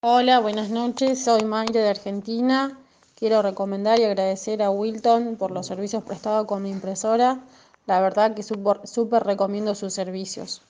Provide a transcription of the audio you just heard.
Hola, buenas noches. Soy Mayre de Argentina. Quiero recomendar y agradecer a Wilton por los servicios prestados con mi impresora. La verdad que súper recomiendo sus servicios.